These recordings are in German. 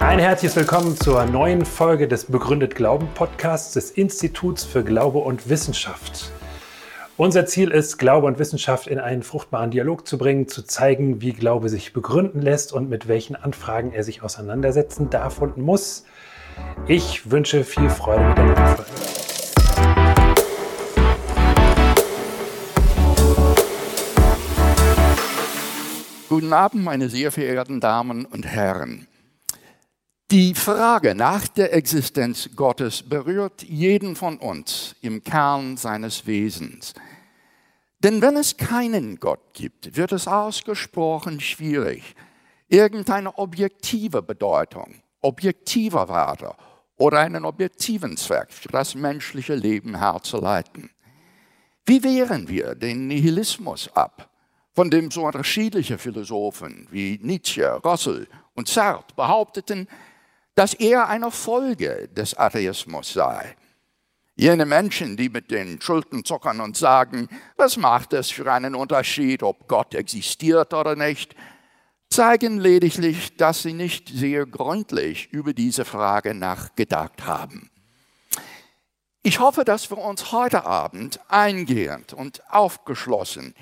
Ein herzliches Willkommen zur neuen Folge des Begründet Glauben Podcasts des Instituts für Glaube und Wissenschaft. Unser Ziel ist, Glaube und Wissenschaft in einen fruchtbaren Dialog zu bringen, zu zeigen, wie Glaube sich begründen lässt und mit welchen Anfragen er sich auseinandersetzen darf und muss. Ich wünsche viel Freude mit der Folge. Guten Abend, meine sehr verehrten Damen und Herren. Die Frage nach der Existenz Gottes berührt jeden von uns im Kern seines Wesens. Denn wenn es keinen Gott gibt, wird es ausgesprochen schwierig, irgendeine objektive Bedeutung, objektiver Werte oder einen objektiven Zweck für das menschliche Leben herzuleiten. Wie wehren wir den Nihilismus ab, von dem so unterschiedliche Philosophen wie Nietzsche, Russell und Sartre behaupteten, dass er eine Folge des Atheismus sei. Jene Menschen, die mit den Schultern zuckern und sagen, was macht es für einen Unterschied, ob Gott existiert oder nicht, zeigen lediglich, dass sie nicht sehr gründlich über diese Frage nachgedacht haben. Ich hoffe, dass wir uns heute Abend eingehend und aufgeschlossen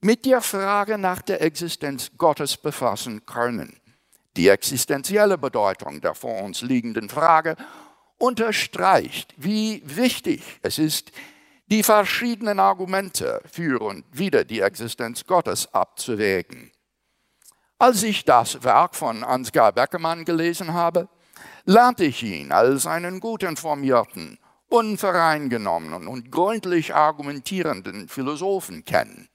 mit der Frage nach der Existenz Gottes befassen können. Die existenzielle Bedeutung der vor uns liegenden Frage unterstreicht, wie wichtig es ist, die verschiedenen Argumente für und wider die Existenz Gottes abzuwägen. Als ich das Werk von Ansgar Beckermann gelesen habe, lernte ich ihn als einen gut informierten, unvoreingenommenen und gründlich argumentierenden Philosophen kennen.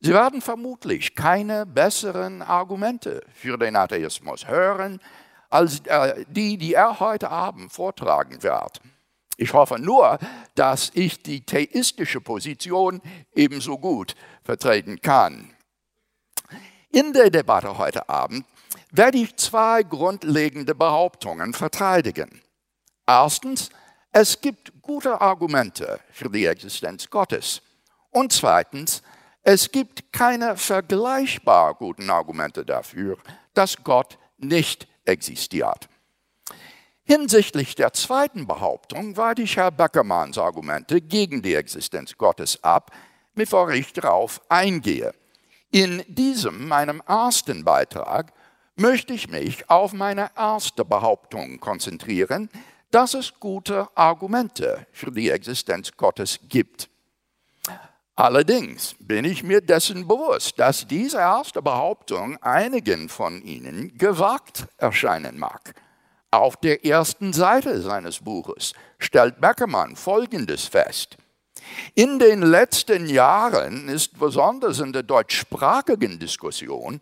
Sie werden vermutlich keine besseren Argumente für den Atheismus hören, als äh, die, die er heute Abend vortragen wird. Ich hoffe nur, dass ich die theistische Position ebenso gut vertreten kann. In der Debatte heute Abend werde ich zwei grundlegende Behauptungen verteidigen. Erstens, es gibt gute Argumente für die Existenz Gottes. Und zweitens, es gibt keine vergleichbar guten Argumente dafür, dass Gott nicht existiert. Hinsichtlich der zweiten Behauptung weite ich Herr Beckermanns Argumente gegen die Existenz Gottes ab, bevor ich darauf eingehe. In diesem, meinem ersten Beitrag, möchte ich mich auf meine erste Behauptung konzentrieren, dass es gute Argumente für die Existenz Gottes gibt. Allerdings bin ich mir dessen bewusst, dass diese erste Behauptung einigen von Ihnen gewagt erscheinen mag. Auf der ersten Seite seines Buches stellt Beckermann Folgendes fest. In den letzten Jahren ist besonders in der deutschsprachigen Diskussion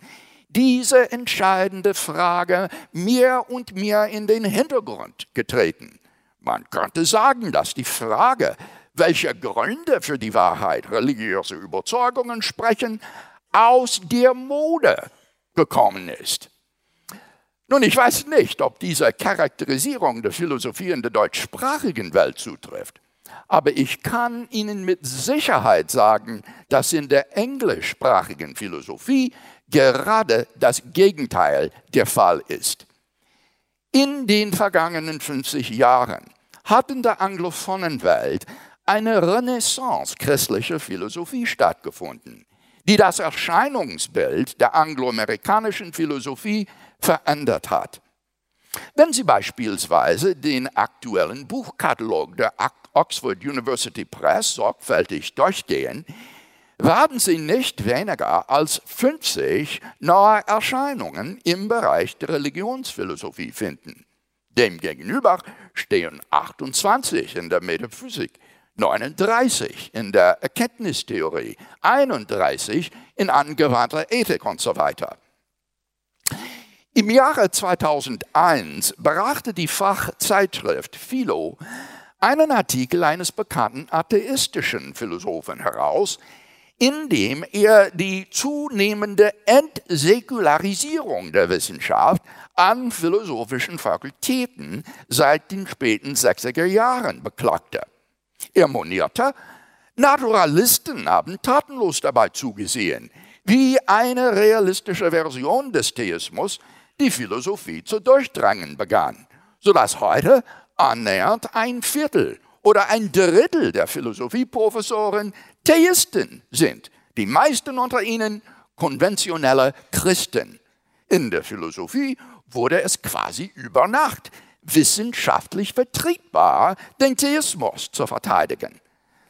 diese entscheidende Frage mehr und mehr in den Hintergrund getreten. Man könnte sagen, dass die Frage welche Gründe für die Wahrheit religiöse Überzeugungen sprechen, aus der Mode gekommen ist. Nun, ich weiß nicht, ob diese Charakterisierung der Philosophie in der deutschsprachigen Welt zutrifft, aber ich kann Ihnen mit Sicherheit sagen, dass in der englischsprachigen Philosophie gerade das Gegenteil der Fall ist. In den vergangenen 50 Jahren hat in der anglophonen Welt eine Renaissance christlicher Philosophie stattgefunden, die das Erscheinungsbild der angloamerikanischen Philosophie verändert hat. Wenn Sie beispielsweise den aktuellen Buchkatalog der Oxford University Press sorgfältig durchgehen, werden Sie nicht weniger als 50 neue Erscheinungen im Bereich der Religionsphilosophie finden. Demgegenüber stehen 28 in der Metaphysik, 39 in der Erkenntnistheorie, 31 in angewandter Ethik und so weiter. Im Jahre 2001 brachte die Fachzeitschrift Philo einen Artikel eines bekannten atheistischen Philosophen heraus, in dem er die zunehmende Entsäkularisierung der Wissenschaft an philosophischen Fakultäten seit den späten 60er Jahren beklagte. Er monierte, Naturalisten haben tatenlos dabei zugesehen, wie eine realistische Version des Theismus die Philosophie zu durchdrängen begann, sodass heute annähernd ein Viertel oder ein Drittel der Philosophieprofessoren Theisten sind, die meisten unter ihnen konventionelle Christen. In der Philosophie wurde es quasi über Nacht wissenschaftlich vertretbar, den Theismus zu verteidigen.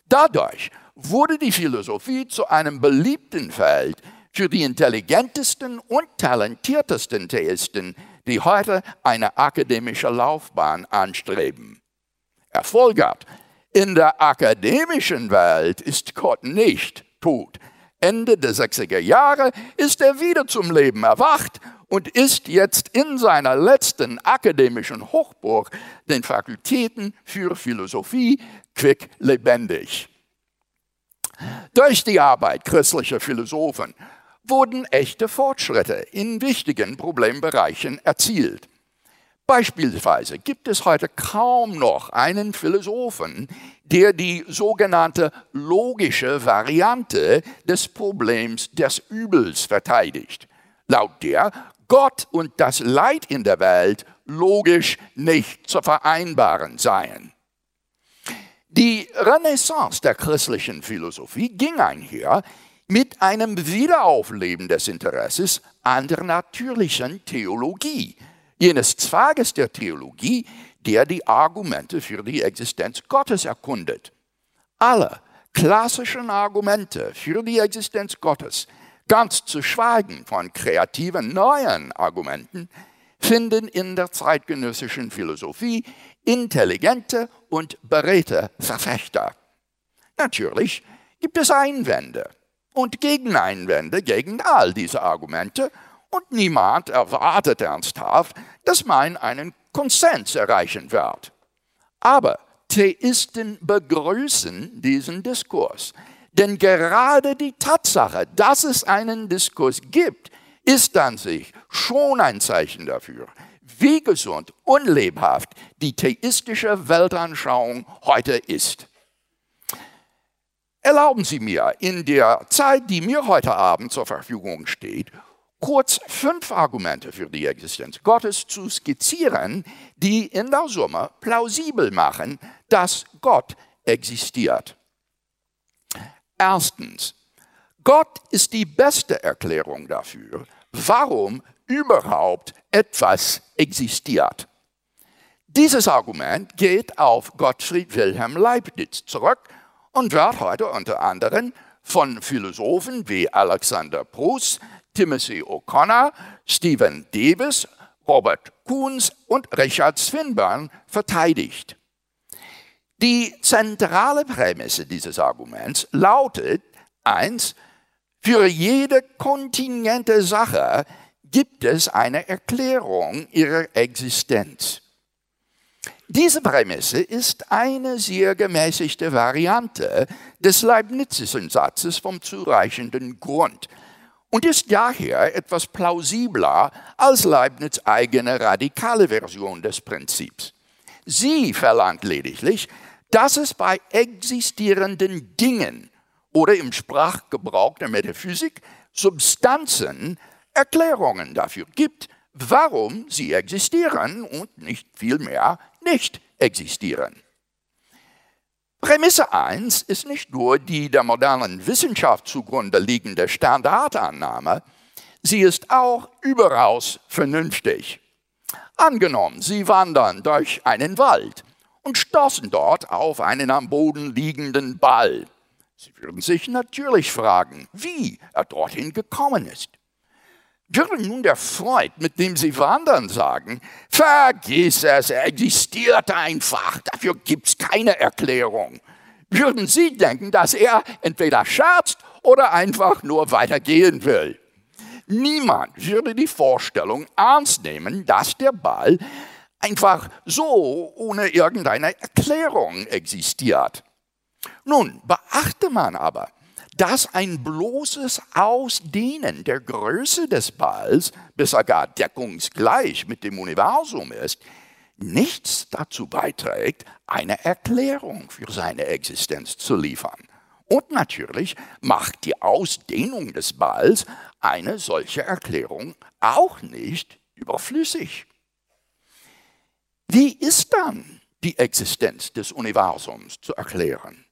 Dadurch wurde die Philosophie zu einem beliebten Feld für die intelligentesten und talentiertesten Theisten, die heute eine akademische Laufbahn anstreben. Er folgert, in der akademischen Welt ist Gott nicht tot. Ende der 60er Jahre ist er wieder zum Leben erwacht und ist jetzt in seiner letzten akademischen Hochburg, den Fakultäten für Philosophie, quick lebendig. Durch die Arbeit christlicher Philosophen wurden echte Fortschritte in wichtigen Problembereichen erzielt. Beispielsweise gibt es heute kaum noch einen Philosophen, der die sogenannte logische Variante des Problems des Übels verteidigt, laut der Gott und das Leid in der Welt logisch nicht zu vereinbaren seien. Die Renaissance der christlichen Philosophie ging einher mit einem Wiederaufleben des Interesses an der natürlichen Theologie, jenes Zwages der Theologie, der die Argumente für die Existenz Gottes erkundet. Alle klassischen Argumente für die Existenz Gottes, ganz zu schweigen von kreativen neuen Argumenten, finden in der zeitgenössischen Philosophie intelligente und beredte Verfechter. Natürlich gibt es Einwände und Gegeneinwände gegen all diese Argumente und niemand erwartet ernsthaft, dass man einen Konsens erreichen wird. Aber Theisten begrüßen diesen Diskurs, denn gerade die Tatsache, dass es einen Diskurs gibt, ist an sich schon ein Zeichen dafür, wie gesund und lebhaft die theistische Weltanschauung heute ist. Erlauben Sie mir, in der Zeit, die mir heute Abend zur Verfügung steht, kurz fünf Argumente für die Existenz Gottes zu skizzieren, die in der Summe plausibel machen, dass Gott existiert. Erstens, Gott ist die beste Erklärung dafür, warum überhaupt etwas existiert. Dieses Argument geht auf Gottfried Wilhelm Leibniz zurück und wird heute unter anderem von Philosophen wie Alexander Proust, Timothy O'Connor, Stephen Davis, Robert Kuhns und Richard Swinburne verteidigt. Die zentrale Prämisse dieses Arguments lautet, eins, für jede kontingente Sache gibt es eine Erklärung ihrer Existenz. Diese Prämisse ist eine sehr gemäßigte Variante des Leibnizischen Satzes vom zureichenden Grund und ist daher etwas plausibler als Leibniz eigene radikale Version des Prinzips. Sie verlangt lediglich, dass es bei existierenden Dingen oder im Sprachgebrauch der Metaphysik Substanzen Erklärungen dafür gibt, warum sie existieren und nicht vielmehr nicht existieren. Prämisse 1 ist nicht nur die der modernen Wissenschaft zugrunde liegende Standardannahme, sie ist auch überaus vernünftig. Angenommen, Sie wandern durch einen Wald und stoßen dort auf einen am Boden liegenden Ball. Sie würden sich natürlich fragen, wie er dorthin gekommen ist. Würde nun der Freund, mit dem Sie wandern, sagen, vergiss es, er existiert einfach, dafür gibt es keine Erklärung. Würden Sie denken, dass er entweder scherzt oder einfach nur weitergehen will. Niemand würde die Vorstellung ernst nehmen, dass der Ball einfach so ohne irgendeine Erklärung existiert. Nun beachte man aber, dass ein bloßes Ausdehnen der Größe des Balls, bis er gar deckungsgleich mit dem Universum ist, nichts dazu beiträgt, eine Erklärung für seine Existenz zu liefern. Und natürlich macht die Ausdehnung des Balls eine solche Erklärung auch nicht überflüssig. Wie ist dann die Existenz des Universums zu erklären?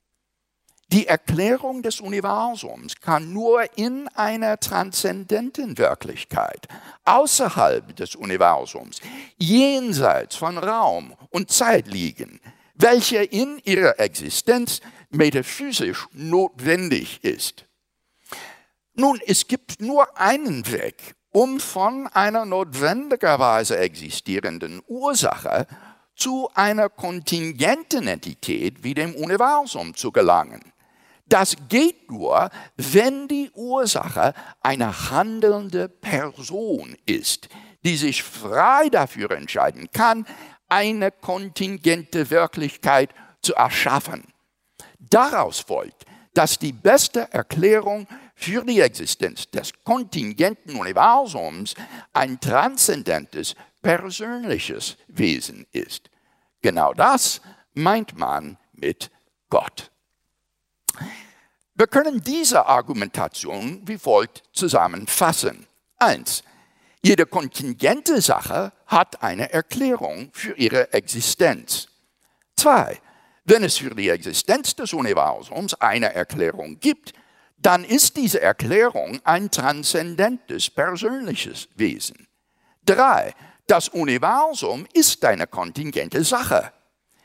Die Erklärung des Universums kann nur in einer transzendenten Wirklichkeit, außerhalb des Universums, jenseits von Raum und Zeit liegen, welche in ihrer Existenz metaphysisch notwendig ist. Nun, es gibt nur einen Weg, um von einer notwendigerweise existierenden Ursache zu einer kontingenten Entität wie dem Universum zu gelangen. Das geht nur, wenn die Ursache eine handelnde Person ist, die sich frei dafür entscheiden kann, eine kontingente Wirklichkeit zu erschaffen. Daraus folgt, dass die beste Erklärung für die Existenz des kontingenten Universums ein transzendentes, persönliches Wesen ist. Genau das meint man mit Gott. Wir können diese Argumentation wie folgt zusammenfassen. Eins, jede kontingente Sache hat eine Erklärung für ihre Existenz. Zwei, wenn es für die Existenz des Universums eine Erklärung gibt, dann ist diese Erklärung ein transzendentes, persönliches Wesen. Drei, das Universum ist eine kontingente Sache.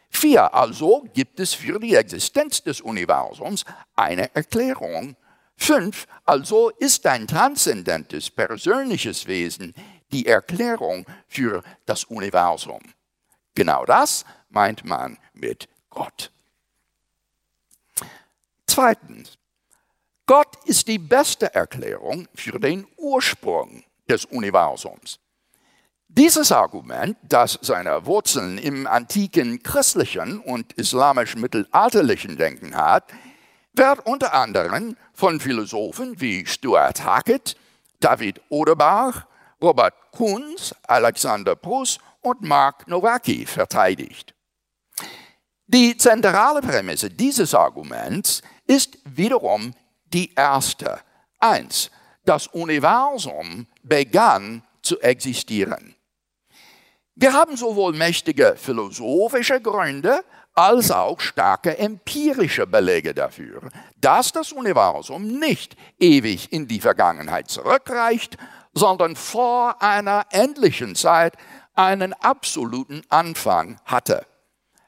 Vier, also gibt es für die Existenz des Universums eine Erklärung. Fünf, also ist ein transzendentes, persönliches Wesen die Erklärung für das Universum. Genau das meint man mit Gott. Zweitens, Gott ist die beste Erklärung für den Ursprung des Universums. Dieses Argument, das seine Wurzeln im antiken christlichen und islamisch-mittelalterlichen Denken hat, wird unter anderem von Philosophen wie Stuart Hackett, David Oderbach, Robert Kunz, Alexander Pruss und Mark Nowacki verteidigt. Die zentrale Prämisse dieses Arguments ist wiederum die erste. Eins, das Universum begann zu existieren. Wir haben sowohl mächtige philosophische Gründe als auch starke empirische Belege dafür, dass das Universum nicht ewig in die Vergangenheit zurückreicht, sondern vor einer endlichen Zeit einen absoluten Anfang hatte.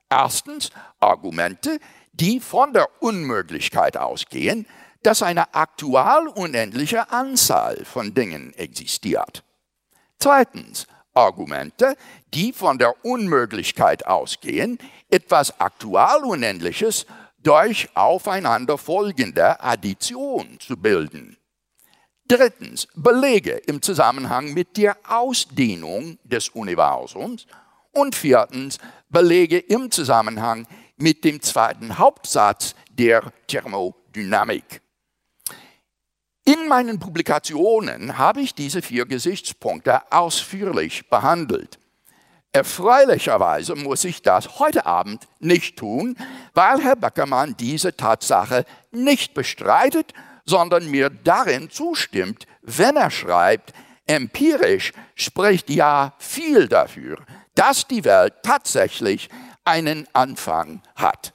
Erstens Argumente, die von der Unmöglichkeit ausgehen, dass eine aktual unendliche Anzahl von Dingen existiert. Zweitens Argumente, die von der Unmöglichkeit ausgehen, etwas aktual Unendliches durch aufeinanderfolgende Addition zu bilden. Drittens, Belege im Zusammenhang mit der Ausdehnung des Universums. Und viertens, Belege im Zusammenhang mit dem zweiten Hauptsatz der Thermodynamik. In meinen Publikationen habe ich diese vier Gesichtspunkte ausführlich behandelt. Erfreulicherweise muss ich das heute Abend nicht tun, weil Herr Beckermann diese Tatsache nicht bestreitet, sondern mir darin zustimmt, wenn er schreibt, empirisch spricht ja viel dafür, dass die Welt tatsächlich einen Anfang hat.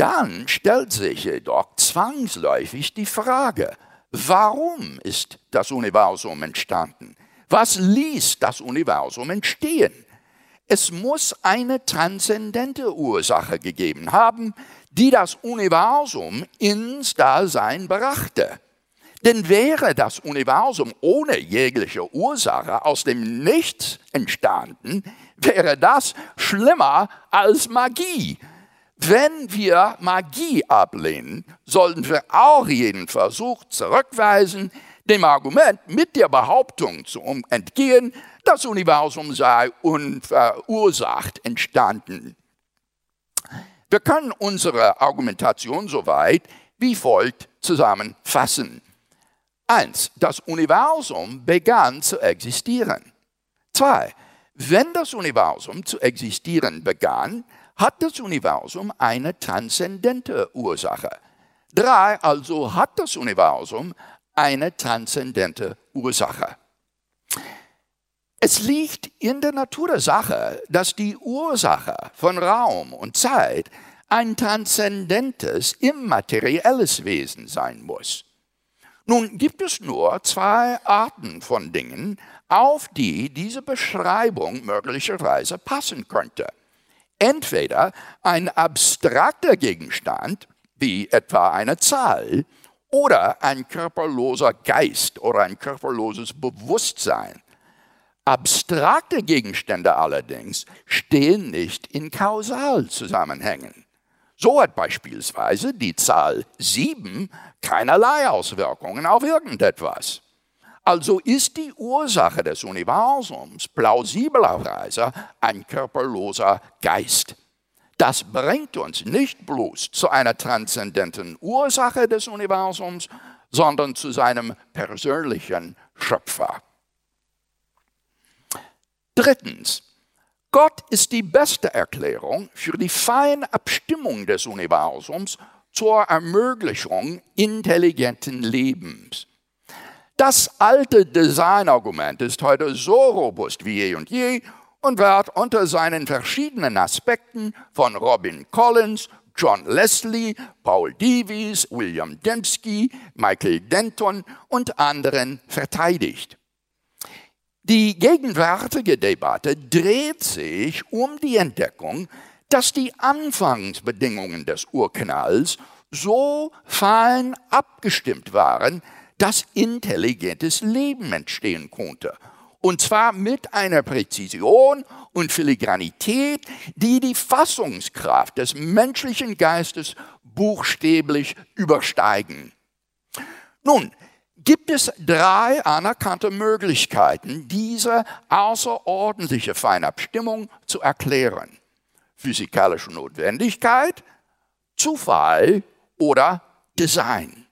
Dann stellt sich jedoch zwangsläufig die Frage, warum ist das Universum entstanden? Was ließ das Universum entstehen? Es muss eine transzendente Ursache gegeben haben, die das Universum ins Dasein brachte. Denn wäre das Universum ohne jegliche Ursache aus dem Nichts entstanden, wäre das schlimmer als Magie, wenn wir Magie ablehnen, sollten wir auch jeden Versuch zurückweisen, dem Argument mit der Behauptung zu entgehen, das Universum sei unverursacht entstanden. Wir können unsere Argumentation soweit wie folgt zusammenfassen. Eins, das Universum begann zu existieren. Zwei, wenn das Universum zu existieren begann, hat das Universum eine transzendente Ursache. Drei, also hat das Universum eine transzendente Ursache. Es liegt in der Natur der Sache, dass die Ursache von Raum und Zeit ein transzendentes, immaterielles Wesen sein muss. Nun gibt es nur zwei Arten von Dingen, auf die diese Beschreibung möglicherweise passen könnte. Entweder ein abstrakter Gegenstand, wie etwa eine Zahl, oder ein körperloser Geist oder ein körperloses Bewusstsein. Abstrakte Gegenstände allerdings stehen nicht in Kausalzusammenhängen. So hat beispielsweise die Zahl 7 keinerlei Auswirkungen auf irgendetwas. Also ist die Ursache des Universums plausiblerweise ein körperloser Geist. Das bringt uns nicht bloß zu einer transzendenten Ursache des Universums, sondern zu seinem persönlichen Schöpfer. Drittens, Gott ist die beste Erklärung für die feine Abstimmung des Universums zur Ermöglichung intelligenten Lebens. Das alte Designargument ist heute so robust wie je und je und wird unter seinen verschiedenen Aspekten von Robin Collins, John Leslie, Paul Davies, William Dembski, Michael Denton und anderen verteidigt. Die gegenwärtige Debatte dreht sich um die Entdeckung, dass die Anfangsbedingungen des Urknalls so fein abgestimmt waren, dass intelligentes Leben entstehen konnte. Und zwar mit einer Präzision und Filigranität, die die Fassungskraft des menschlichen Geistes buchstäblich übersteigen. Nun, gibt es drei anerkannte Möglichkeiten, diese außerordentliche Feinabstimmung zu erklären. Physikalische Notwendigkeit, Zufall oder Design.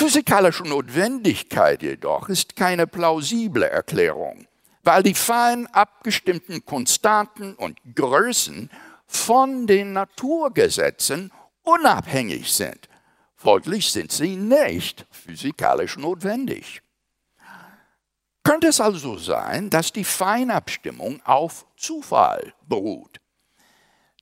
Physikalische Notwendigkeit jedoch ist keine plausible Erklärung, weil die fein abgestimmten Konstanten und Größen von den Naturgesetzen unabhängig sind Folglich sind sie nicht physikalisch notwendig. Könnte es also sein, dass die Feinabstimmung auf Zufall beruht?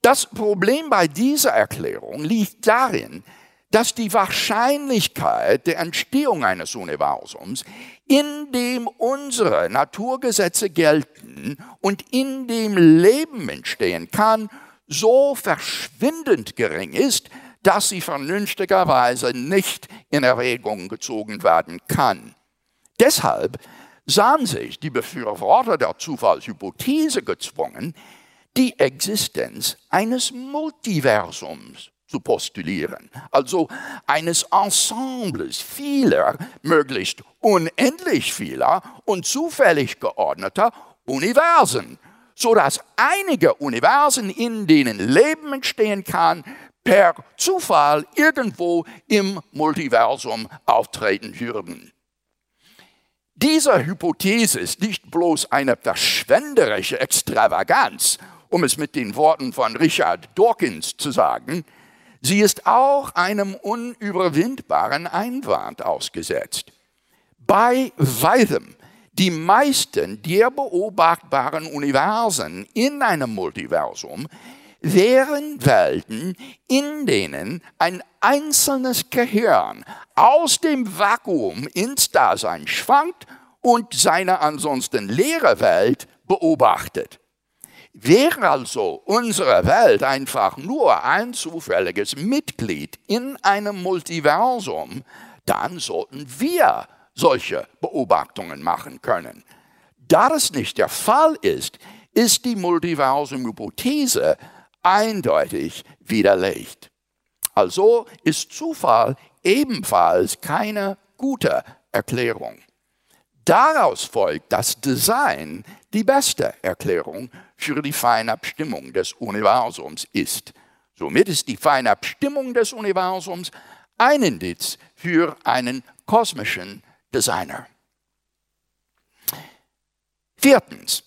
Das Problem bei dieser Erklärung liegt darin, dass die Wahrscheinlichkeit der Entstehung eines Universums, in dem unsere Naturgesetze gelten und in dem Leben entstehen kann, so verschwindend gering ist, dass sie vernünftigerweise nicht in Erwägung gezogen werden kann. Deshalb sahen sich die Befürworter der Zufallshypothese gezwungen, die Existenz eines Multiversums zu postulieren, also eines Ensembles vieler, möglichst unendlich vieler und zufällig geordneter Universen, sodass einige Universen, in denen Leben entstehen kann, per Zufall irgendwo im Multiversum auftreten würden. Diese Hypothese ist nicht bloß eine verschwenderische Extravaganz, um es mit den Worten von Richard Dawkins zu sagen, sie ist auch einem unüberwindbaren Einwand ausgesetzt. Bei weitem die meisten der beobachtbaren Universen in einem Multiversum wären Welten, in denen ein einzelnes Gehirn aus dem Vakuum ins Dasein schwankt und seine ansonsten leere Welt beobachtet. Wäre also unsere Welt einfach nur ein zufälliges Mitglied in einem Multiversum, dann sollten wir solche Beobachtungen machen können. Da das nicht der Fall ist, ist die Multiversum-Hypothese eindeutig widerlegt. Also ist Zufall ebenfalls keine gute Erklärung. Daraus folgt, dass Design die beste Erklärung für die Feinabstimmung des Universums ist. Somit ist die Feinabstimmung des Universums ein Indiz für einen kosmischen Designer. Viertens,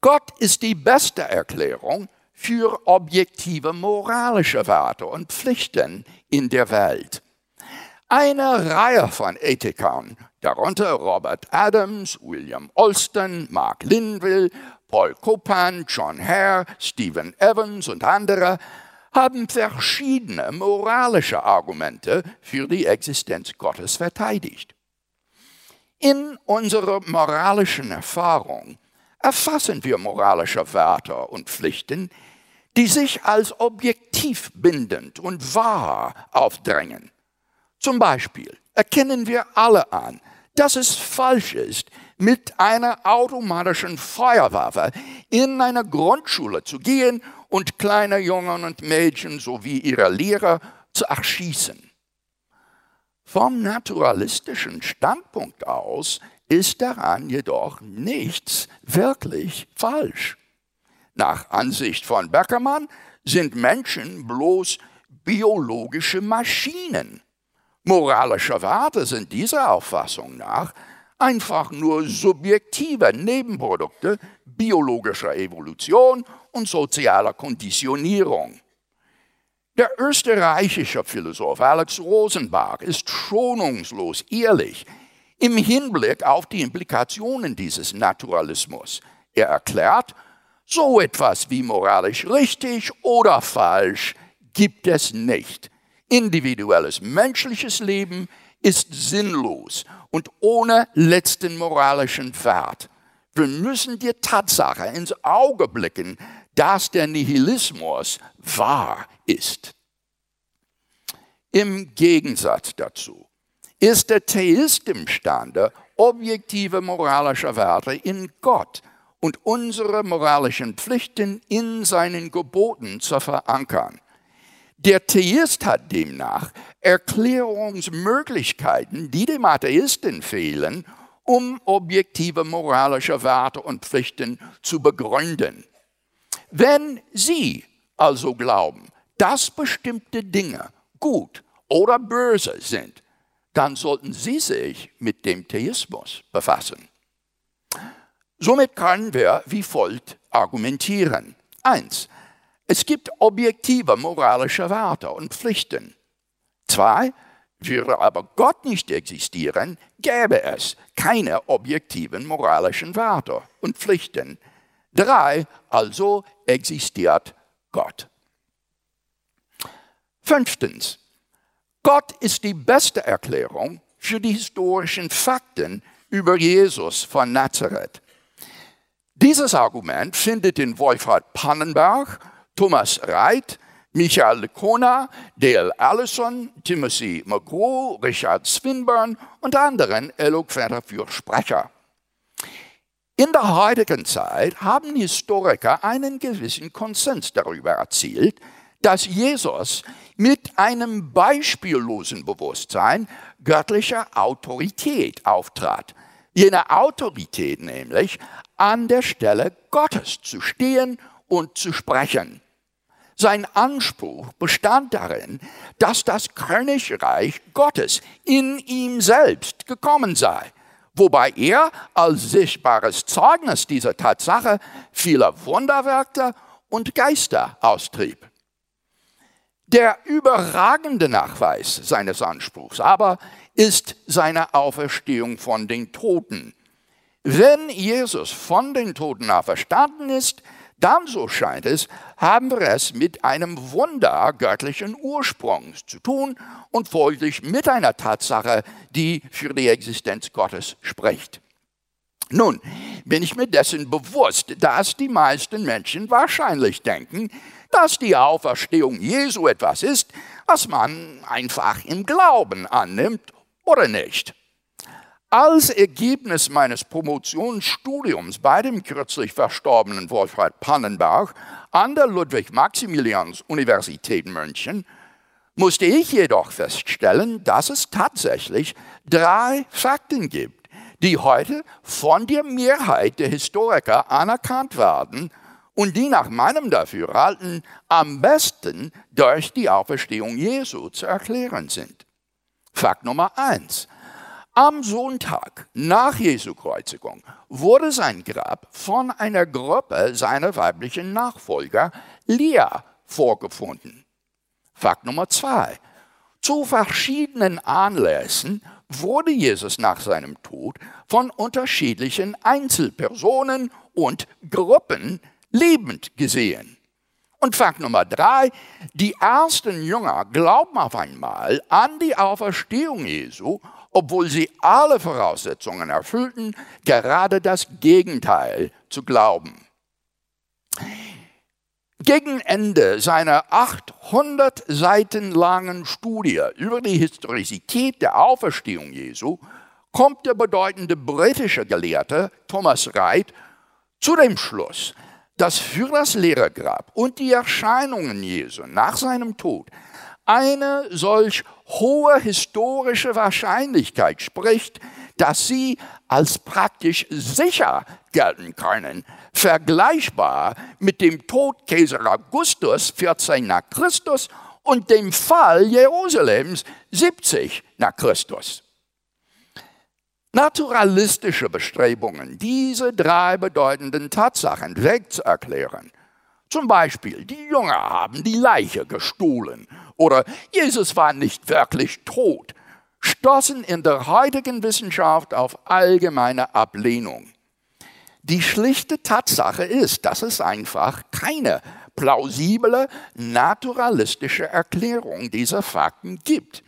Gott ist die beste Erklärung für objektive moralische Werte und Pflichten in der Welt. Eine Reihe von Ethikern, darunter Robert Adams, William Olston, Mark Linville, Paul Copan, John Hare, Stephen Evans und andere, haben verschiedene moralische Argumente für die Existenz Gottes verteidigt. In unserer moralischen Erfahrung erfassen wir moralische Werte und Pflichten, die sich als objektiv bindend und wahr aufdrängen. Zum Beispiel erkennen wir alle an, dass es falsch ist, mit einer automatischen Feuerwaffe in eine Grundschule zu gehen und kleine Jungen und Mädchen sowie ihre Lehrer zu erschießen. Vom naturalistischen Standpunkt aus ist daran jedoch nichts wirklich falsch. Nach Ansicht von Beckermann sind Menschen bloß biologische Maschinen. Moralische Werte sind dieser Auffassung nach einfach nur subjektive Nebenprodukte biologischer Evolution und sozialer Konditionierung. Der österreichische Philosoph Alex Rosenbach ist schonungslos ehrlich im Hinblick auf die Implikationen dieses Naturalismus. Er erklärt, so etwas wie moralisch richtig oder falsch gibt es nicht. Individuelles menschliches Leben ist sinnlos und ohne letzten moralischen Wert. Wir müssen die Tatsache ins Auge blicken, dass der Nihilismus wahr ist. Im Gegensatz dazu ist der Theist imstande, objektive moralische Werte in Gott und unsere moralischen Pflichten in seinen Geboten zu verankern. Der Theist hat demnach Erklärungsmöglichkeiten, die dem Atheisten fehlen, um objektive moralische Werte und Pflichten zu begründen. Wenn Sie also glauben, dass bestimmte Dinge gut oder böse sind, dann sollten Sie sich mit dem Theismus befassen. Somit können wir wie folgt argumentieren. Eins, es gibt objektive moralische Werte und Pflichten. Zwei, würde aber Gott nicht existieren, gäbe es keine objektiven moralischen Werte und Pflichten. Drei, also existiert Gott. Fünftens, Gott ist die beste Erklärung für die historischen Fakten über Jesus von Nazareth. Dieses Argument findet in Wolfhard Pannenberg, Thomas Reit, Michael Lecona, Dale Allison, Timothy McGraw, Richard Swinburne und anderen eloquenter Fürsprecher. In der heutigen Zeit haben Historiker einen gewissen Konsens darüber erzielt, dass Jesus mit einem beispiellosen Bewusstsein göttlicher Autorität auftrat. Jene Autorität nämlich, an der Stelle Gottes zu stehen und zu sprechen. Sein Anspruch bestand darin, dass das Königreich Gottes in ihm selbst gekommen sei, wobei er als sichtbares Zeugnis dieser Tatsache viele Wunderwerke und Geister austrieb. Der überragende Nachweis seines Anspruchs aber ist seine Auferstehung von den Toten. Wenn Jesus von den Toten auferstanden ist, dann, so scheint es, haben wir es mit einem Wunder göttlichen Ursprungs zu tun und folglich mit einer Tatsache, die für die Existenz Gottes spricht. Nun bin ich mir dessen bewusst, dass die meisten Menschen wahrscheinlich denken, dass die Auferstehung Jesu etwas ist, was man einfach im Glauben annimmt oder nicht. Als Ergebnis meines Promotionsstudiums bei dem kürzlich verstorbenen Wolfhard Pannenberg an der Ludwig-Maximilians-Universität München musste ich jedoch feststellen, dass es tatsächlich drei Fakten gibt, die heute von der Mehrheit der Historiker anerkannt werden und die nach meinem Dafürhalten am besten durch die Auferstehung Jesu zu erklären sind. Fakt Nummer eins. Am Sonntag nach Jesu Kreuzigung wurde sein Grab von einer Gruppe seiner weiblichen Nachfolger, Lea, vorgefunden. Fakt Nummer zwei. Zu verschiedenen Anlässen wurde Jesus nach seinem Tod von unterschiedlichen Einzelpersonen und Gruppen lebend gesehen. Und Fakt Nummer drei, die ersten Jünger glauben auf einmal an die Auferstehung Jesu obwohl sie alle Voraussetzungen erfüllten, gerade das Gegenteil zu glauben. Gegen Ende seiner 800 Seiten langen Studie über die Historizität der Auferstehung Jesu kommt der bedeutende britische Gelehrte Thomas Wright zu dem Schluss, dass für das leere Grab und die Erscheinungen Jesu nach seinem Tod eine solch hohe historische Wahrscheinlichkeit spricht, dass sie als praktisch sicher gelten können, vergleichbar mit dem Tod Kaiser Augustus 14 nach Christus und dem Fall Jerusalems 70 nach Christus. Naturalistische Bestrebungen, diese drei bedeutenden Tatsachen wegzuerklären, zum Beispiel, die Jünger haben die Leiche gestohlen oder Jesus war nicht wirklich tot, stoßen in der heutigen Wissenschaft auf allgemeine Ablehnung. Die schlichte Tatsache ist, dass es einfach keine plausible, naturalistische Erklärung dieser Fakten gibt.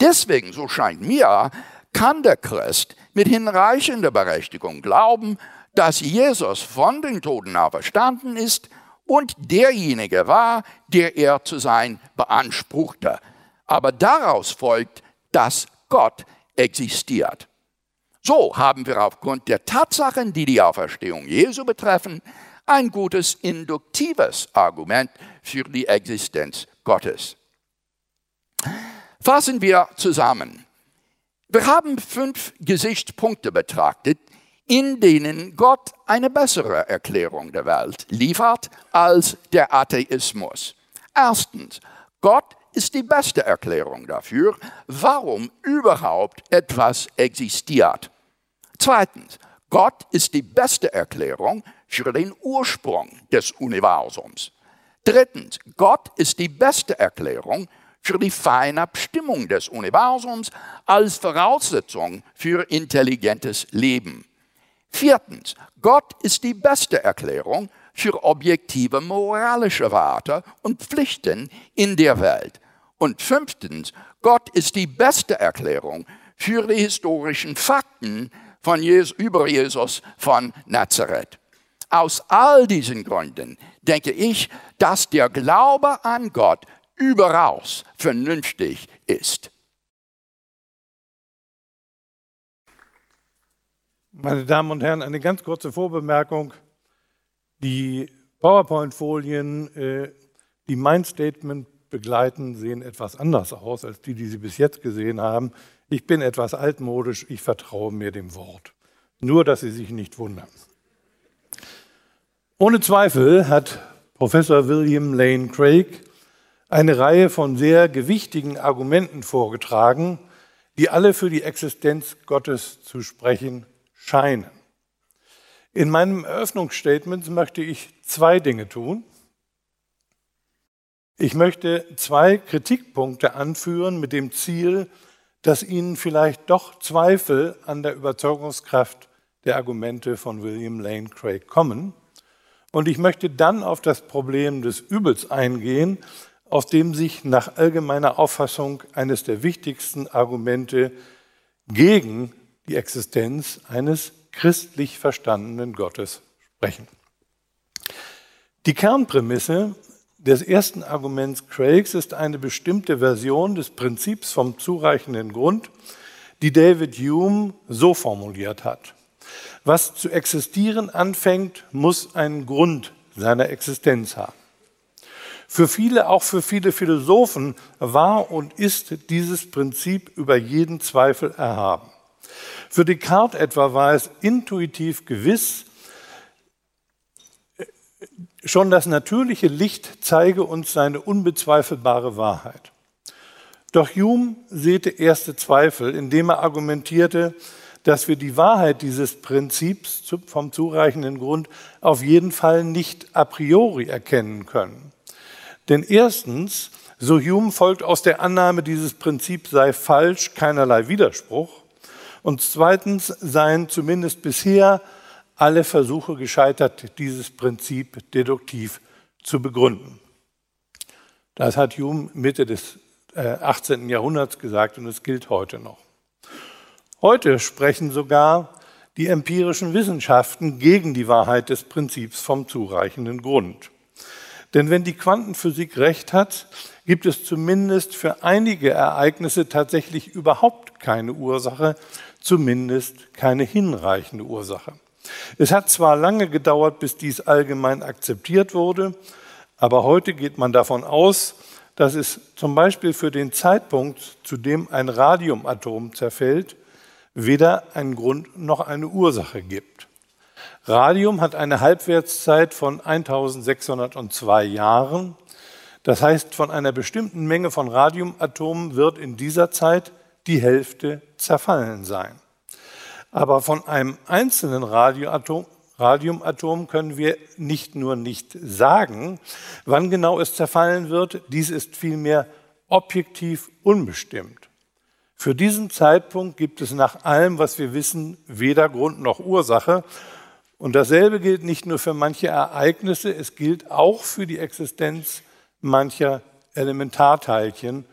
Deswegen, so scheint mir, kann der Christ mit hinreichender Berechtigung glauben, dass Jesus von den Toten auferstanden ist und derjenige war, der er zu sein beanspruchte. Aber daraus folgt, dass Gott existiert. So haben wir aufgrund der Tatsachen, die die Auferstehung Jesu betreffen, ein gutes induktives Argument für die Existenz Gottes. Fassen wir zusammen. Wir haben fünf Gesichtspunkte betrachtet, in denen Gott eine bessere Erklärung der Welt liefert als der Atheismus. Erstens, Gott ist die beste Erklärung dafür, warum überhaupt etwas existiert. Zweitens, Gott ist die beste Erklärung für den Ursprung des Universums. Drittens, Gott ist die beste Erklärung für die Feinabstimmung des Universums als Voraussetzung für intelligentes Leben. Viertens, Gott ist die beste Erklärung für objektive moralische Werte und Pflichten in der Welt. Und fünftens, Gott ist die beste Erklärung für die historischen Fakten von Jesus, über Jesus von Nazareth. Aus all diesen Gründen denke ich, dass der Glaube an Gott überaus vernünftig ist. Meine Damen und Herren, eine ganz kurze Vorbemerkung. Die PowerPoint-Folien, äh, die mein Statement begleiten, sehen etwas anders aus als die, die Sie bis jetzt gesehen haben. Ich bin etwas altmodisch, ich vertraue mir dem Wort. Nur, dass Sie sich nicht wundern. Ohne Zweifel hat Professor William Lane Craig eine Reihe von sehr gewichtigen Argumenten vorgetragen, die alle für die Existenz Gottes zu sprechen scheinen. In meinem Eröffnungsstatement möchte ich zwei Dinge tun. Ich möchte zwei Kritikpunkte anführen mit dem Ziel, dass Ihnen vielleicht doch Zweifel an der Überzeugungskraft der Argumente von William Lane Craig kommen. Und ich möchte dann auf das Problem des Übels eingehen, auf dem sich nach allgemeiner Auffassung eines der wichtigsten Argumente gegen die Existenz eines christlich verstandenen Gottes sprechen. Die Kernprämisse des ersten Arguments Craigs ist eine bestimmte Version des Prinzips vom zureichenden Grund, die David Hume so formuliert hat. Was zu existieren anfängt, muss einen Grund seiner Existenz haben. Für viele, auch für viele Philosophen, war und ist dieses Prinzip über jeden Zweifel erhaben. Für Descartes etwa war es intuitiv gewiss, schon das natürliche Licht zeige uns seine unbezweifelbare Wahrheit. Doch Hume säte erste Zweifel, indem er argumentierte, dass wir die Wahrheit dieses Prinzips vom zureichenden Grund auf jeden Fall nicht a priori erkennen können. Denn erstens, so Hume folgt aus der Annahme, dieses Prinzip sei falsch, keinerlei Widerspruch. Und zweitens seien zumindest bisher alle Versuche gescheitert, dieses Prinzip deduktiv zu begründen. Das hat Hume Mitte des 18. Äh, Jahrhunderts gesagt und es gilt heute noch. Heute sprechen sogar die empirischen Wissenschaften gegen die Wahrheit des Prinzips vom zureichenden Grund. Denn wenn die Quantenphysik recht hat, gibt es zumindest für einige Ereignisse tatsächlich überhaupt keine Ursache, zumindest keine hinreichende Ursache. Es hat zwar lange gedauert, bis dies allgemein akzeptiert wurde, aber heute geht man davon aus, dass es zum Beispiel für den Zeitpunkt, zu dem ein Radiumatom zerfällt, weder einen Grund noch eine Ursache gibt. Radium hat eine Halbwertszeit von 1602 Jahren. Das heißt, von einer bestimmten Menge von Radiumatomen wird in dieser Zeit die Hälfte zerfallen sein. Aber von einem einzelnen Radioatom, Radiumatom können wir nicht nur nicht sagen, wann genau es zerfallen wird, dies ist vielmehr objektiv unbestimmt. Für diesen Zeitpunkt gibt es nach allem, was wir wissen, weder Grund noch Ursache. Und dasselbe gilt nicht nur für manche Ereignisse, es gilt auch für die Existenz mancher Elementarteilchen.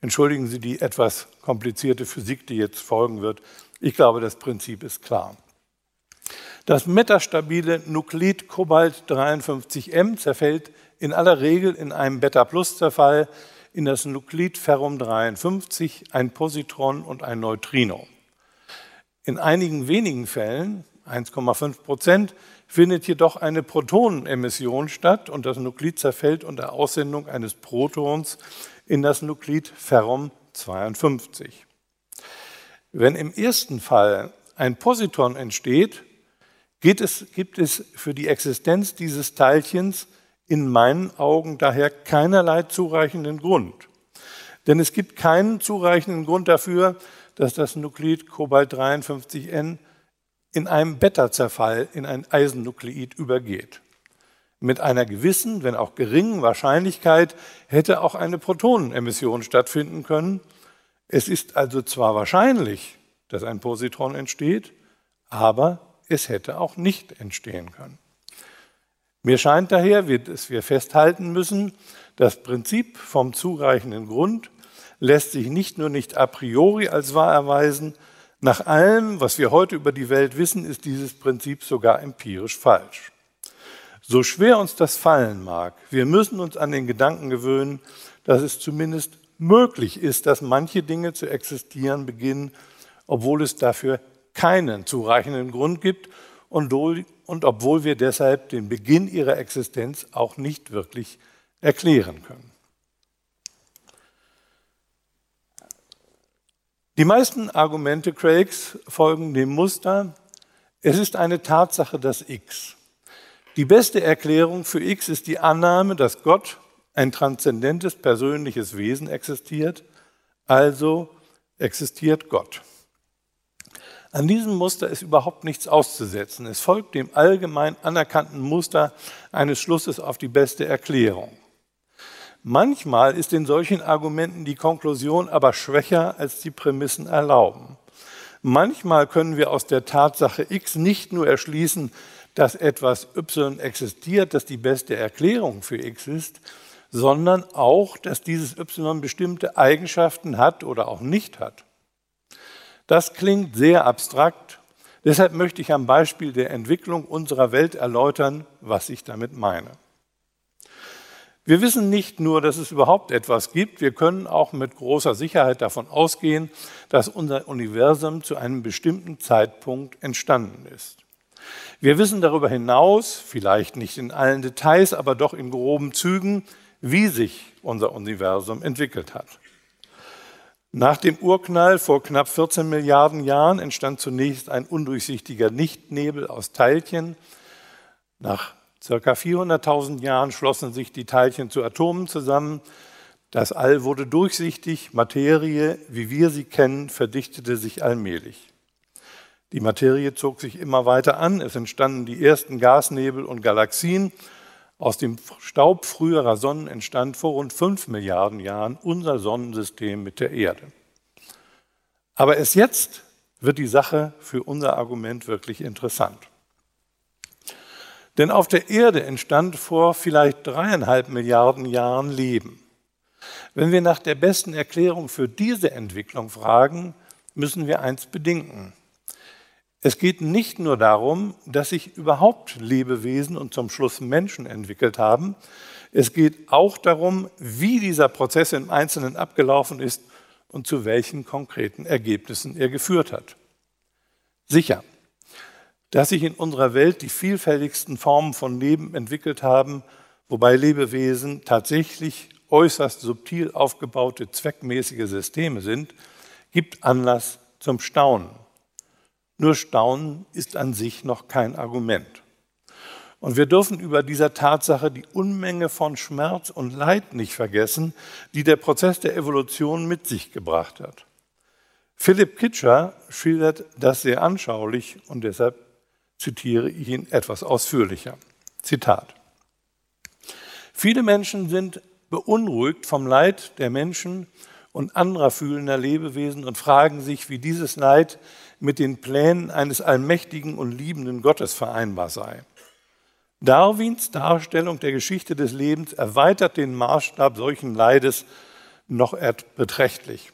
Entschuldigen Sie die etwas komplizierte Physik, die jetzt folgen wird. Ich glaube, das Prinzip ist klar. Das metastabile Nuklid Cobalt 53M zerfällt in aller Regel in einem Beta-Plus-Zerfall in das Nuklid Ferrum 53, ein Positron und ein Neutrino. In einigen wenigen Fällen, 1,5 Prozent, findet jedoch eine Protonenemission statt und das Nuklid zerfällt unter Aussendung eines Protons in das Nuklid Ferrum 52. Wenn im ersten Fall ein Positron entsteht, es, gibt es für die Existenz dieses Teilchens in meinen Augen daher keinerlei zureichenden Grund. Denn es gibt keinen zureichenden Grund dafür, dass das Nuklid Cobalt 53N in einem Beta-Zerfall in ein Eisennukleid übergeht. Mit einer gewissen, wenn auch geringen Wahrscheinlichkeit hätte auch eine Protonenemission stattfinden können. Es ist also zwar wahrscheinlich, dass ein Positron entsteht, aber es hätte auch nicht entstehen können. Mir scheint daher, dass wir festhalten müssen, das Prinzip vom zureichenden Grund lässt sich nicht nur nicht a priori als wahr erweisen, nach allem, was wir heute über die Welt wissen, ist dieses Prinzip sogar empirisch falsch. So schwer uns das fallen mag, wir müssen uns an den Gedanken gewöhnen, dass es zumindest möglich ist, dass manche Dinge zu existieren beginnen, obwohl es dafür keinen zureichenden Grund gibt und, obwohl wir deshalb den Beginn ihrer Existenz auch nicht wirklich erklären können. Die meisten Argumente Craigs folgen dem Muster, es ist eine Tatsache, dass X. Die beste Erklärung für X ist die Annahme, dass Gott, ein transzendentes persönliches Wesen, existiert, also existiert Gott. An diesem Muster ist überhaupt nichts auszusetzen. Es folgt dem allgemein anerkannten Muster eines Schlusses auf die beste Erklärung. Manchmal ist in solchen Argumenten die Konklusion aber schwächer, als die Prämissen erlauben. Manchmal können wir aus der Tatsache X nicht nur erschließen, dass etwas Y existiert, das die beste Erklärung für X ist, sondern auch, dass dieses Y bestimmte Eigenschaften hat oder auch nicht hat. Das klingt sehr abstrakt. Deshalb möchte ich am Beispiel der Entwicklung unserer Welt erläutern, was ich damit meine. Wir wissen nicht nur, dass es überhaupt etwas gibt, wir können auch mit großer Sicherheit davon ausgehen, dass unser Universum zu einem bestimmten Zeitpunkt entstanden ist. Wir wissen darüber hinaus, vielleicht nicht in allen Details, aber doch in groben Zügen, wie sich unser Universum entwickelt hat. Nach dem Urknall vor knapp 14 Milliarden Jahren entstand zunächst ein undurchsichtiger Nichtnebel aus Teilchen. Nach ca. 400.000 Jahren schlossen sich die Teilchen zu Atomen zusammen. Das All wurde durchsichtig, Materie, wie wir sie kennen, verdichtete sich allmählich. Die Materie zog sich immer weiter an, es entstanden die ersten Gasnebel und Galaxien. Aus dem Staub früherer Sonnen entstand vor rund fünf Milliarden Jahren unser Sonnensystem mit der Erde. Aber erst jetzt wird die Sache für unser Argument wirklich interessant. Denn auf der Erde entstand vor vielleicht dreieinhalb Milliarden Jahren Leben. Wenn wir nach der besten Erklärung für diese Entwicklung fragen, müssen wir eins bedinken. Es geht nicht nur darum, dass sich überhaupt Lebewesen und zum Schluss Menschen entwickelt haben. Es geht auch darum, wie dieser Prozess im Einzelnen abgelaufen ist und zu welchen konkreten Ergebnissen er geführt hat. Sicher, dass sich in unserer Welt die vielfältigsten Formen von Leben entwickelt haben, wobei Lebewesen tatsächlich äußerst subtil aufgebaute zweckmäßige Systeme sind, gibt Anlass zum Staunen. Nur Staunen ist an sich noch kein Argument. Und wir dürfen über dieser Tatsache die Unmenge von Schmerz und Leid nicht vergessen, die der Prozess der Evolution mit sich gebracht hat. Philipp Kitscher schildert das sehr anschaulich und deshalb zitiere ich ihn etwas ausführlicher. Zitat. Viele Menschen sind beunruhigt vom Leid der Menschen und anderer fühlender Lebewesen und fragen sich, wie dieses Leid mit den Plänen eines allmächtigen und liebenden Gottes vereinbar sei. Darwins Darstellung der Geschichte des Lebens erweitert den Maßstab solchen Leides noch beträchtlich.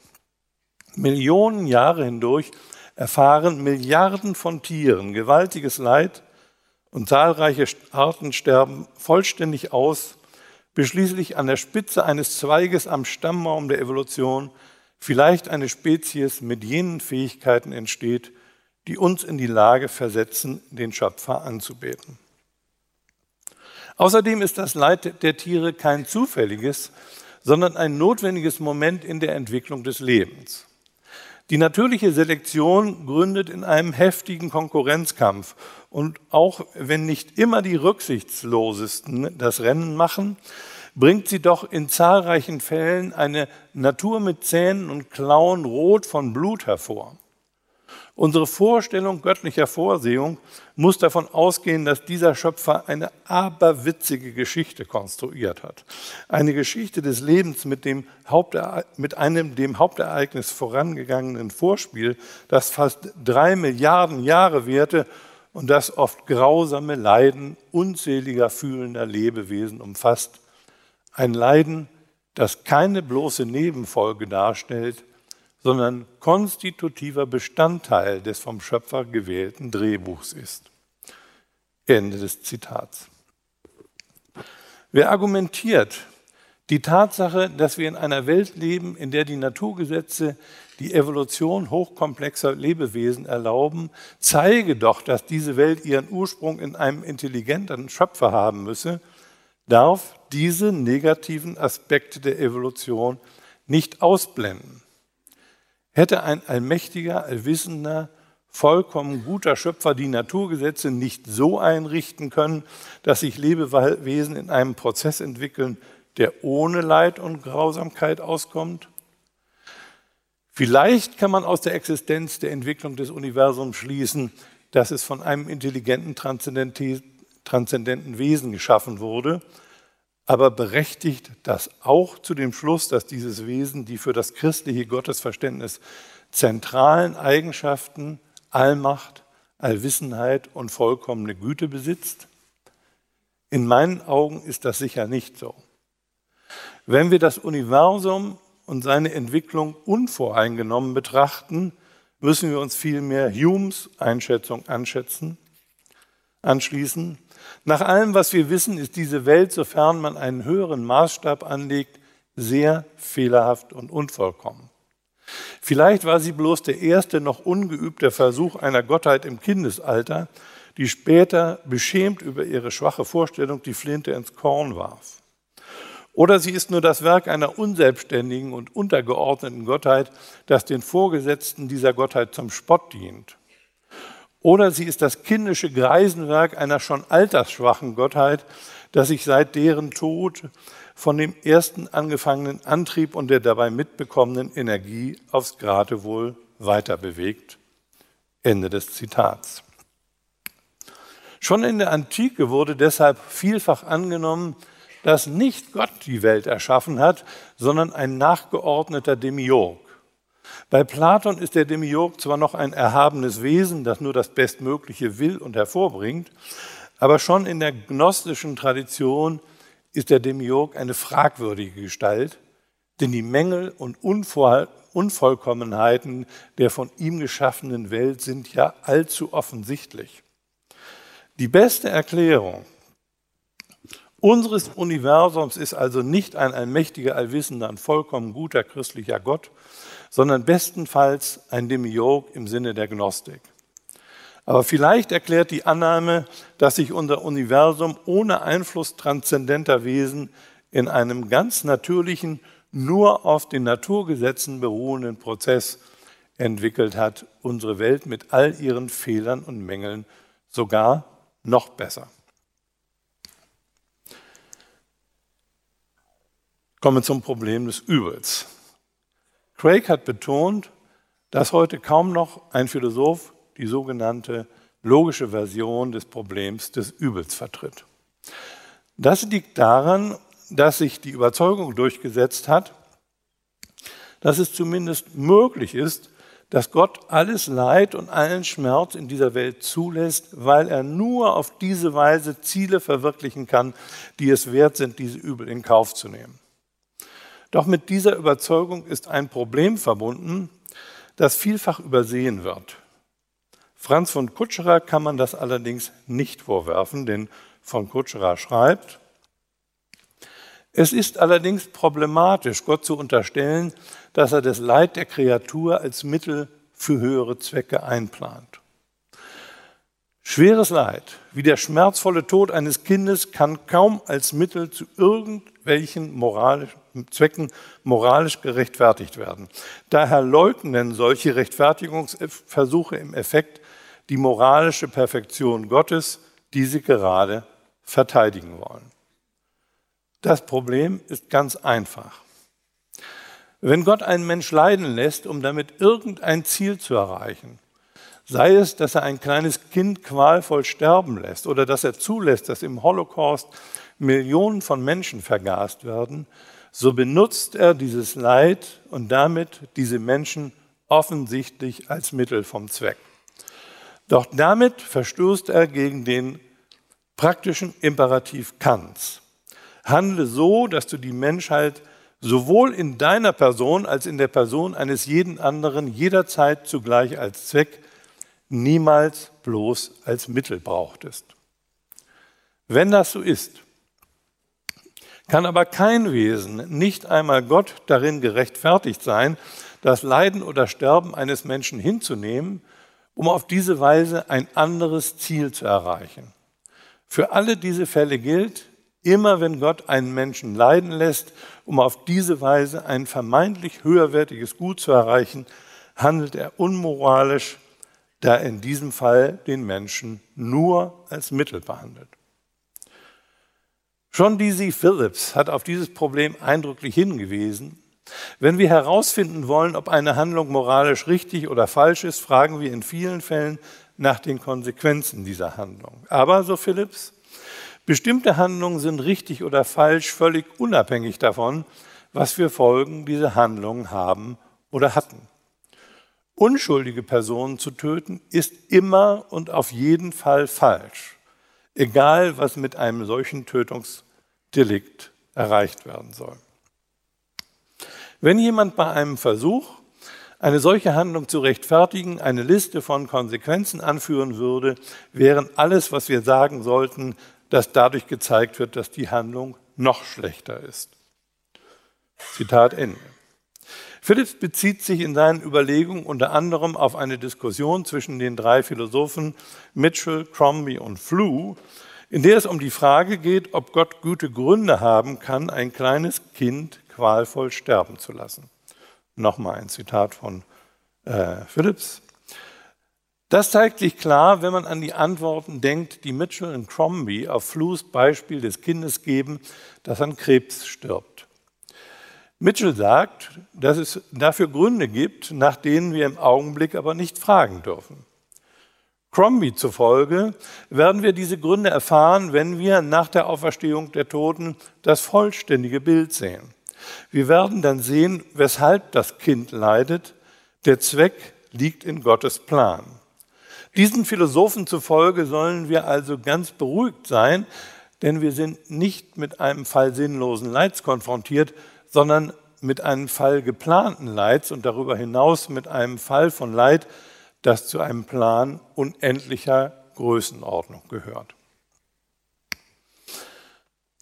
Millionen Jahre hindurch erfahren Milliarden von Tieren gewaltiges Leid und zahlreiche Arten sterben vollständig aus, bis schließlich an der Spitze eines Zweiges am Stammbaum der Evolution vielleicht eine Spezies mit jenen Fähigkeiten entsteht, die uns in die Lage versetzen, den Schöpfer anzubeten. Außerdem ist das Leid der Tiere kein zufälliges, sondern ein notwendiges Moment in der Entwicklung des Lebens. Die natürliche Selektion gründet in einem heftigen Konkurrenzkampf. Und auch wenn nicht immer die rücksichtslosesten das Rennen machen, bringt sie doch in zahlreichen Fällen eine Natur mit Zähnen und Klauen rot von Blut hervor. Unsere Vorstellung göttlicher Vorsehung muss davon ausgehen, dass dieser Schöpfer eine aberwitzige Geschichte konstruiert hat. Eine Geschichte des Lebens mit, dem mit einem dem Hauptereignis vorangegangenen Vorspiel, das fast drei Milliarden Jahre währte und das oft grausame Leiden unzähliger fühlender Lebewesen umfasst. Ein Leiden, das keine bloße Nebenfolge darstellt, sondern konstitutiver Bestandteil des vom Schöpfer gewählten Drehbuchs ist. Ende des Zitats. Wer argumentiert, die Tatsache, dass wir in einer Welt leben, in der die Naturgesetze die Evolution hochkomplexer Lebewesen erlauben, zeige doch, dass diese Welt ihren Ursprung in einem intelligenten Schöpfer haben müsse, darf diese negativen Aspekte der Evolution nicht ausblenden. Hätte ein allmächtiger, allwissender, vollkommen guter Schöpfer die Naturgesetze nicht so einrichten können, dass sich Lebewesen in einem Prozess entwickeln, der ohne Leid und Grausamkeit auskommt? Vielleicht kann man aus der Existenz der Entwicklung des Universums schließen, dass es von einem intelligenten, transzendenten Wesen geschaffen wurde, aber berechtigt das auch zu dem Schluss, dass dieses Wesen die für das christliche Gottesverständnis zentralen Eigenschaften Allmacht, Allwissenheit und vollkommene Güte besitzt? In meinen Augen ist das sicher nicht so. Wenn wir das Universum und seine Entwicklung unvoreingenommen betrachten, müssen wir uns vielmehr Humes Einschätzung anschätzen, anschließen. Nach allem, was wir wissen, ist diese Welt, sofern man einen höheren Maßstab anlegt, sehr fehlerhaft und unvollkommen. Vielleicht war sie bloß der erste noch ungeübte Versuch einer Gottheit im Kindesalter, die später beschämt über ihre schwache Vorstellung die Flinte ins Korn warf. Oder sie ist nur das Werk einer unselbstständigen und untergeordneten Gottheit, das den Vorgesetzten dieser Gottheit zum Spott dient. Oder sie ist das kindische Greisenwerk einer schon altersschwachen Gottheit, das sich seit deren Tod von dem ersten angefangenen Antrieb und der dabei mitbekommenen Energie aufs Geratewohl weiter bewegt. Ende des Zitats. Schon in der Antike wurde deshalb vielfach angenommen, dass nicht Gott die Welt erschaffen hat, sondern ein nachgeordneter Demiurg. Bei Platon ist der Demiurg zwar noch ein erhabenes Wesen, das nur das Bestmögliche will und hervorbringt, aber schon in der gnostischen Tradition ist der Demiurg eine fragwürdige Gestalt, denn die Mängel und Unvollkommenheiten der von ihm geschaffenen Welt sind ja allzu offensichtlich. Die beste Erklärung unseres Universums ist also nicht ein allmächtiger, allwissender, ein vollkommen guter christlicher Gott, sondern bestenfalls ein Demiurg im Sinne der Gnostik. Aber vielleicht erklärt die Annahme, dass sich unser Universum ohne Einfluss transzendenter Wesen in einem ganz natürlichen, nur auf den Naturgesetzen beruhenden Prozess entwickelt hat, unsere Welt mit all ihren Fehlern und Mängeln sogar noch besser. Kommen wir zum Problem des Übels. Craig hat betont, dass heute kaum noch ein Philosoph die sogenannte logische Version des Problems des Übels vertritt. Das liegt daran, dass sich die Überzeugung durchgesetzt hat, dass es zumindest möglich ist, dass Gott alles Leid und allen Schmerz in dieser Welt zulässt, weil er nur auf diese Weise Ziele verwirklichen kann, die es wert sind, diese Übel in Kauf zu nehmen. Doch mit dieser Überzeugung ist ein Problem verbunden, das vielfach übersehen wird. Franz von Kutscherer kann man das allerdings nicht vorwerfen, denn von Kutscherer schreibt, es ist allerdings problematisch, Gott zu unterstellen, dass er das Leid der Kreatur als Mittel für höhere Zwecke einplant. Schweres Leid, wie der schmerzvolle Tod eines Kindes, kann kaum als Mittel zu irgendwelchen moralischen Zwecken moralisch gerechtfertigt werden. Daher leugnen solche Rechtfertigungsversuche im Effekt die moralische Perfektion Gottes, die sie gerade verteidigen wollen. Das Problem ist ganz einfach. Wenn Gott einen Mensch leiden lässt, um damit irgendein Ziel zu erreichen, sei es, dass er ein kleines Kind qualvoll sterben lässt oder dass er zulässt, dass im Holocaust Millionen von Menschen vergast werden, so benutzt er dieses Leid und damit diese Menschen offensichtlich als Mittel vom Zweck. Doch damit verstößt er gegen den praktischen Imperativ Kants. Handle so, dass du die Menschheit sowohl in deiner Person als in der Person eines jeden anderen jederzeit zugleich als Zweck, niemals bloß als Mittel brauchtest. Wenn das so ist, kann aber kein Wesen, nicht einmal Gott, darin gerechtfertigt sein, das Leiden oder Sterben eines Menschen hinzunehmen, um auf diese Weise ein anderes Ziel zu erreichen. Für alle diese Fälle gilt, immer wenn Gott einen Menschen leiden lässt, um auf diese Weise ein vermeintlich höherwertiges Gut zu erreichen, handelt er unmoralisch, da er in diesem Fall den Menschen nur als Mittel behandelt. John D.C. Phillips hat auf dieses Problem eindrücklich hingewiesen. Wenn wir herausfinden wollen, ob eine Handlung moralisch richtig oder falsch ist, fragen wir in vielen Fällen nach den Konsequenzen dieser Handlung. Aber, so Phillips, bestimmte Handlungen sind richtig oder falsch, völlig unabhängig davon, was für Folgen diese Handlungen haben oder hatten. Unschuldige Personen zu töten ist immer und auf jeden Fall falsch, egal was mit einem solchen Tötungs Delikt erreicht werden soll. Wenn jemand bei einem Versuch, eine solche Handlung zu rechtfertigen, eine Liste von Konsequenzen anführen würde, wären alles, was wir sagen sollten, dass dadurch gezeigt wird, dass die Handlung noch schlechter ist. Zitat Ende. Phillips bezieht sich in seinen Überlegungen unter anderem auf eine Diskussion zwischen den drei Philosophen Mitchell, Crombie und Flew, in der es um die Frage geht, ob Gott gute Gründe haben kann, ein kleines Kind qualvoll sterben zu lassen. Nochmal ein Zitat von äh, Phillips. Das zeigt sich klar, wenn man an die Antworten denkt, die Mitchell und Crombie auf Flus Beispiel des Kindes geben, das an Krebs stirbt. Mitchell sagt, dass es dafür Gründe gibt, nach denen wir im Augenblick aber nicht fragen dürfen. Crombie zufolge werden wir diese Gründe erfahren, wenn wir nach der Auferstehung der Toten das vollständige Bild sehen. Wir werden dann sehen, weshalb das Kind leidet. Der Zweck liegt in Gottes Plan. Diesen Philosophen zufolge sollen wir also ganz beruhigt sein, denn wir sind nicht mit einem Fall sinnlosen Leids konfrontiert, sondern mit einem Fall geplanten Leids und darüber hinaus mit einem Fall von Leid, das zu einem Plan unendlicher Größenordnung gehört.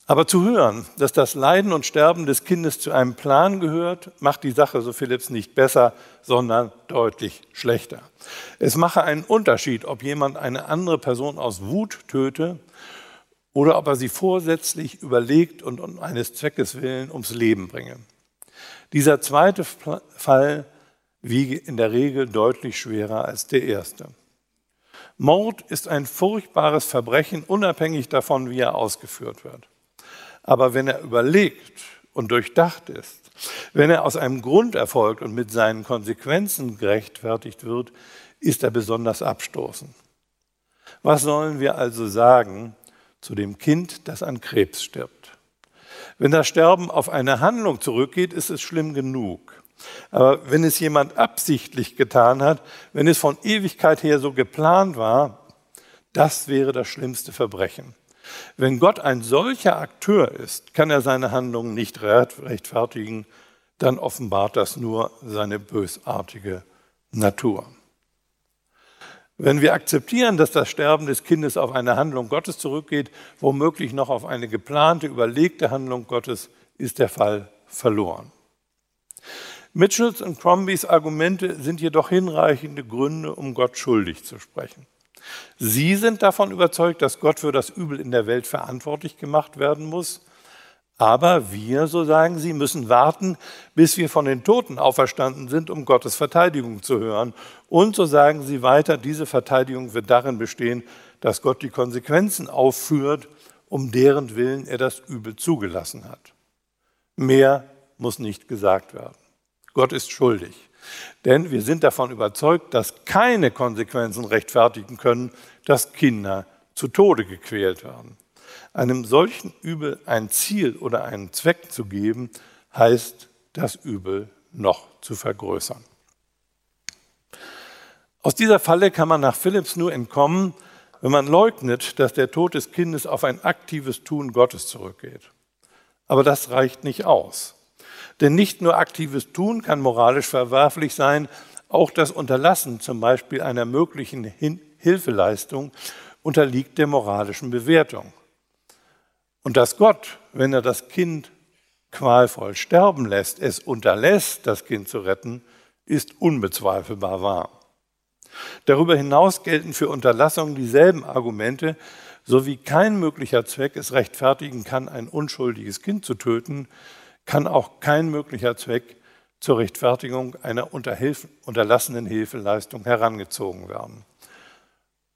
Aber zu hören, dass das Leiden und Sterben des Kindes zu einem Plan gehört, macht die Sache, so Philipps, nicht besser, sondern deutlich schlechter. Es mache einen Unterschied, ob jemand eine andere Person aus Wut töte oder ob er sie vorsätzlich überlegt und um eines Zweckes willen ums Leben bringe. Dieser zweite Fall wiege in der Regel deutlich schwerer als der erste. Mord ist ein furchtbares Verbrechen, unabhängig davon, wie er ausgeführt wird. Aber wenn er überlegt und durchdacht ist, wenn er aus einem Grund erfolgt und mit seinen Konsequenzen gerechtfertigt wird, ist er besonders abstoßend. Was sollen wir also sagen zu dem Kind, das an Krebs stirbt? Wenn das Sterben auf eine Handlung zurückgeht, ist es schlimm genug. Aber wenn es jemand absichtlich getan hat, wenn es von Ewigkeit her so geplant war, das wäre das schlimmste Verbrechen. Wenn Gott ein solcher Akteur ist, kann er seine Handlungen nicht rechtfertigen, dann offenbart das nur seine bösartige Natur. Wenn wir akzeptieren, dass das Sterben des Kindes auf eine Handlung Gottes zurückgeht, womöglich noch auf eine geplante, überlegte Handlung Gottes, ist der Fall verloren. Mitchells und Crombies Argumente sind jedoch hinreichende Gründe, um Gott schuldig zu sprechen. Sie sind davon überzeugt, dass Gott für das Übel in der Welt verantwortlich gemacht werden muss. Aber wir, so sagen sie, müssen warten, bis wir von den Toten auferstanden sind, um Gottes Verteidigung zu hören. Und so sagen sie weiter, diese Verteidigung wird darin bestehen, dass Gott die Konsequenzen aufführt, um deren Willen er das Übel zugelassen hat. Mehr muss nicht gesagt werden. Gott ist schuldig. Denn wir sind davon überzeugt, dass keine Konsequenzen rechtfertigen können, dass Kinder zu Tode gequält werden. Einem solchen Übel ein Ziel oder einen Zweck zu geben, heißt, das Übel noch zu vergrößern. Aus dieser Falle kann man nach Philipps nur entkommen, wenn man leugnet, dass der Tod des Kindes auf ein aktives Tun Gottes zurückgeht. Aber das reicht nicht aus. Denn nicht nur aktives Tun kann moralisch verwerflich sein, auch das Unterlassen zum Beispiel einer möglichen Hilfeleistung unterliegt der moralischen Bewertung. Und dass Gott, wenn er das Kind qualvoll sterben lässt, es unterlässt, das Kind zu retten, ist unbezweifelbar wahr. Darüber hinaus gelten für Unterlassung dieselben Argumente, so wie kein möglicher Zweck es rechtfertigen kann, ein unschuldiges Kind zu töten, kann auch kein möglicher Zweck zur Rechtfertigung einer unterlassenen Hilfeleistung herangezogen werden.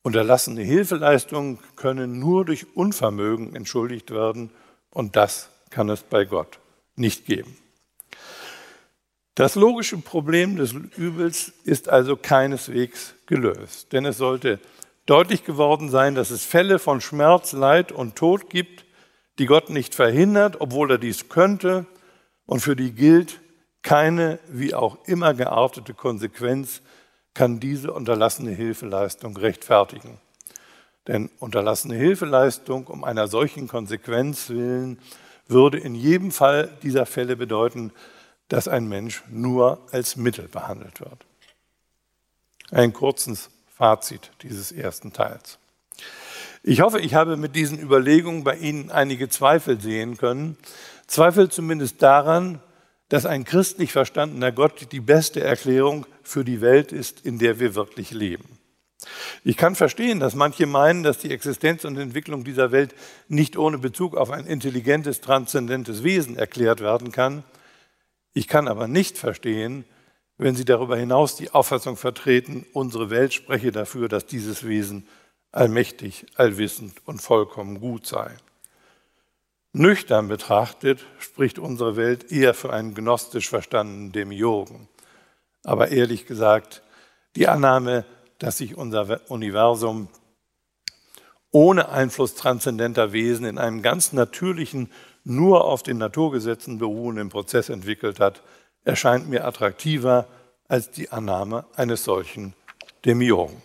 Unterlassene Hilfeleistungen können nur durch Unvermögen entschuldigt werden und das kann es bei Gott nicht geben. Das logische Problem des Übels ist also keineswegs gelöst, denn es sollte deutlich geworden sein, dass es Fälle von Schmerz, Leid und Tod gibt, die Gott nicht verhindert, obwohl er dies könnte, und für die gilt, keine wie auch immer geartete Konsequenz kann diese unterlassene Hilfeleistung rechtfertigen. Denn unterlassene Hilfeleistung um einer solchen Konsequenz willen würde in jedem Fall dieser Fälle bedeuten, dass ein Mensch nur als Mittel behandelt wird. Ein kurzes Fazit dieses ersten Teils. Ich hoffe, ich habe mit diesen Überlegungen bei Ihnen einige Zweifel sehen können, Zweifel zumindest daran, dass ein christlich verstandener Gott die beste Erklärung für die Welt ist, in der wir wirklich leben. Ich kann verstehen, dass manche meinen, dass die Existenz und Entwicklung dieser Welt nicht ohne Bezug auf ein intelligentes, transzendentes Wesen erklärt werden kann. Ich kann aber nicht verstehen, wenn sie darüber hinaus die Auffassung vertreten, unsere Welt spreche dafür, dass dieses Wesen allmächtig, allwissend und vollkommen gut sei. Nüchtern betrachtet spricht unsere Welt eher für einen gnostisch verstandenen Demiurgen. Aber ehrlich gesagt, die Annahme, dass sich unser Universum ohne Einfluss transzendenter Wesen in einem ganz natürlichen, nur auf den Naturgesetzen beruhenden Prozess entwickelt hat, erscheint mir attraktiver als die Annahme eines solchen Demiurgen.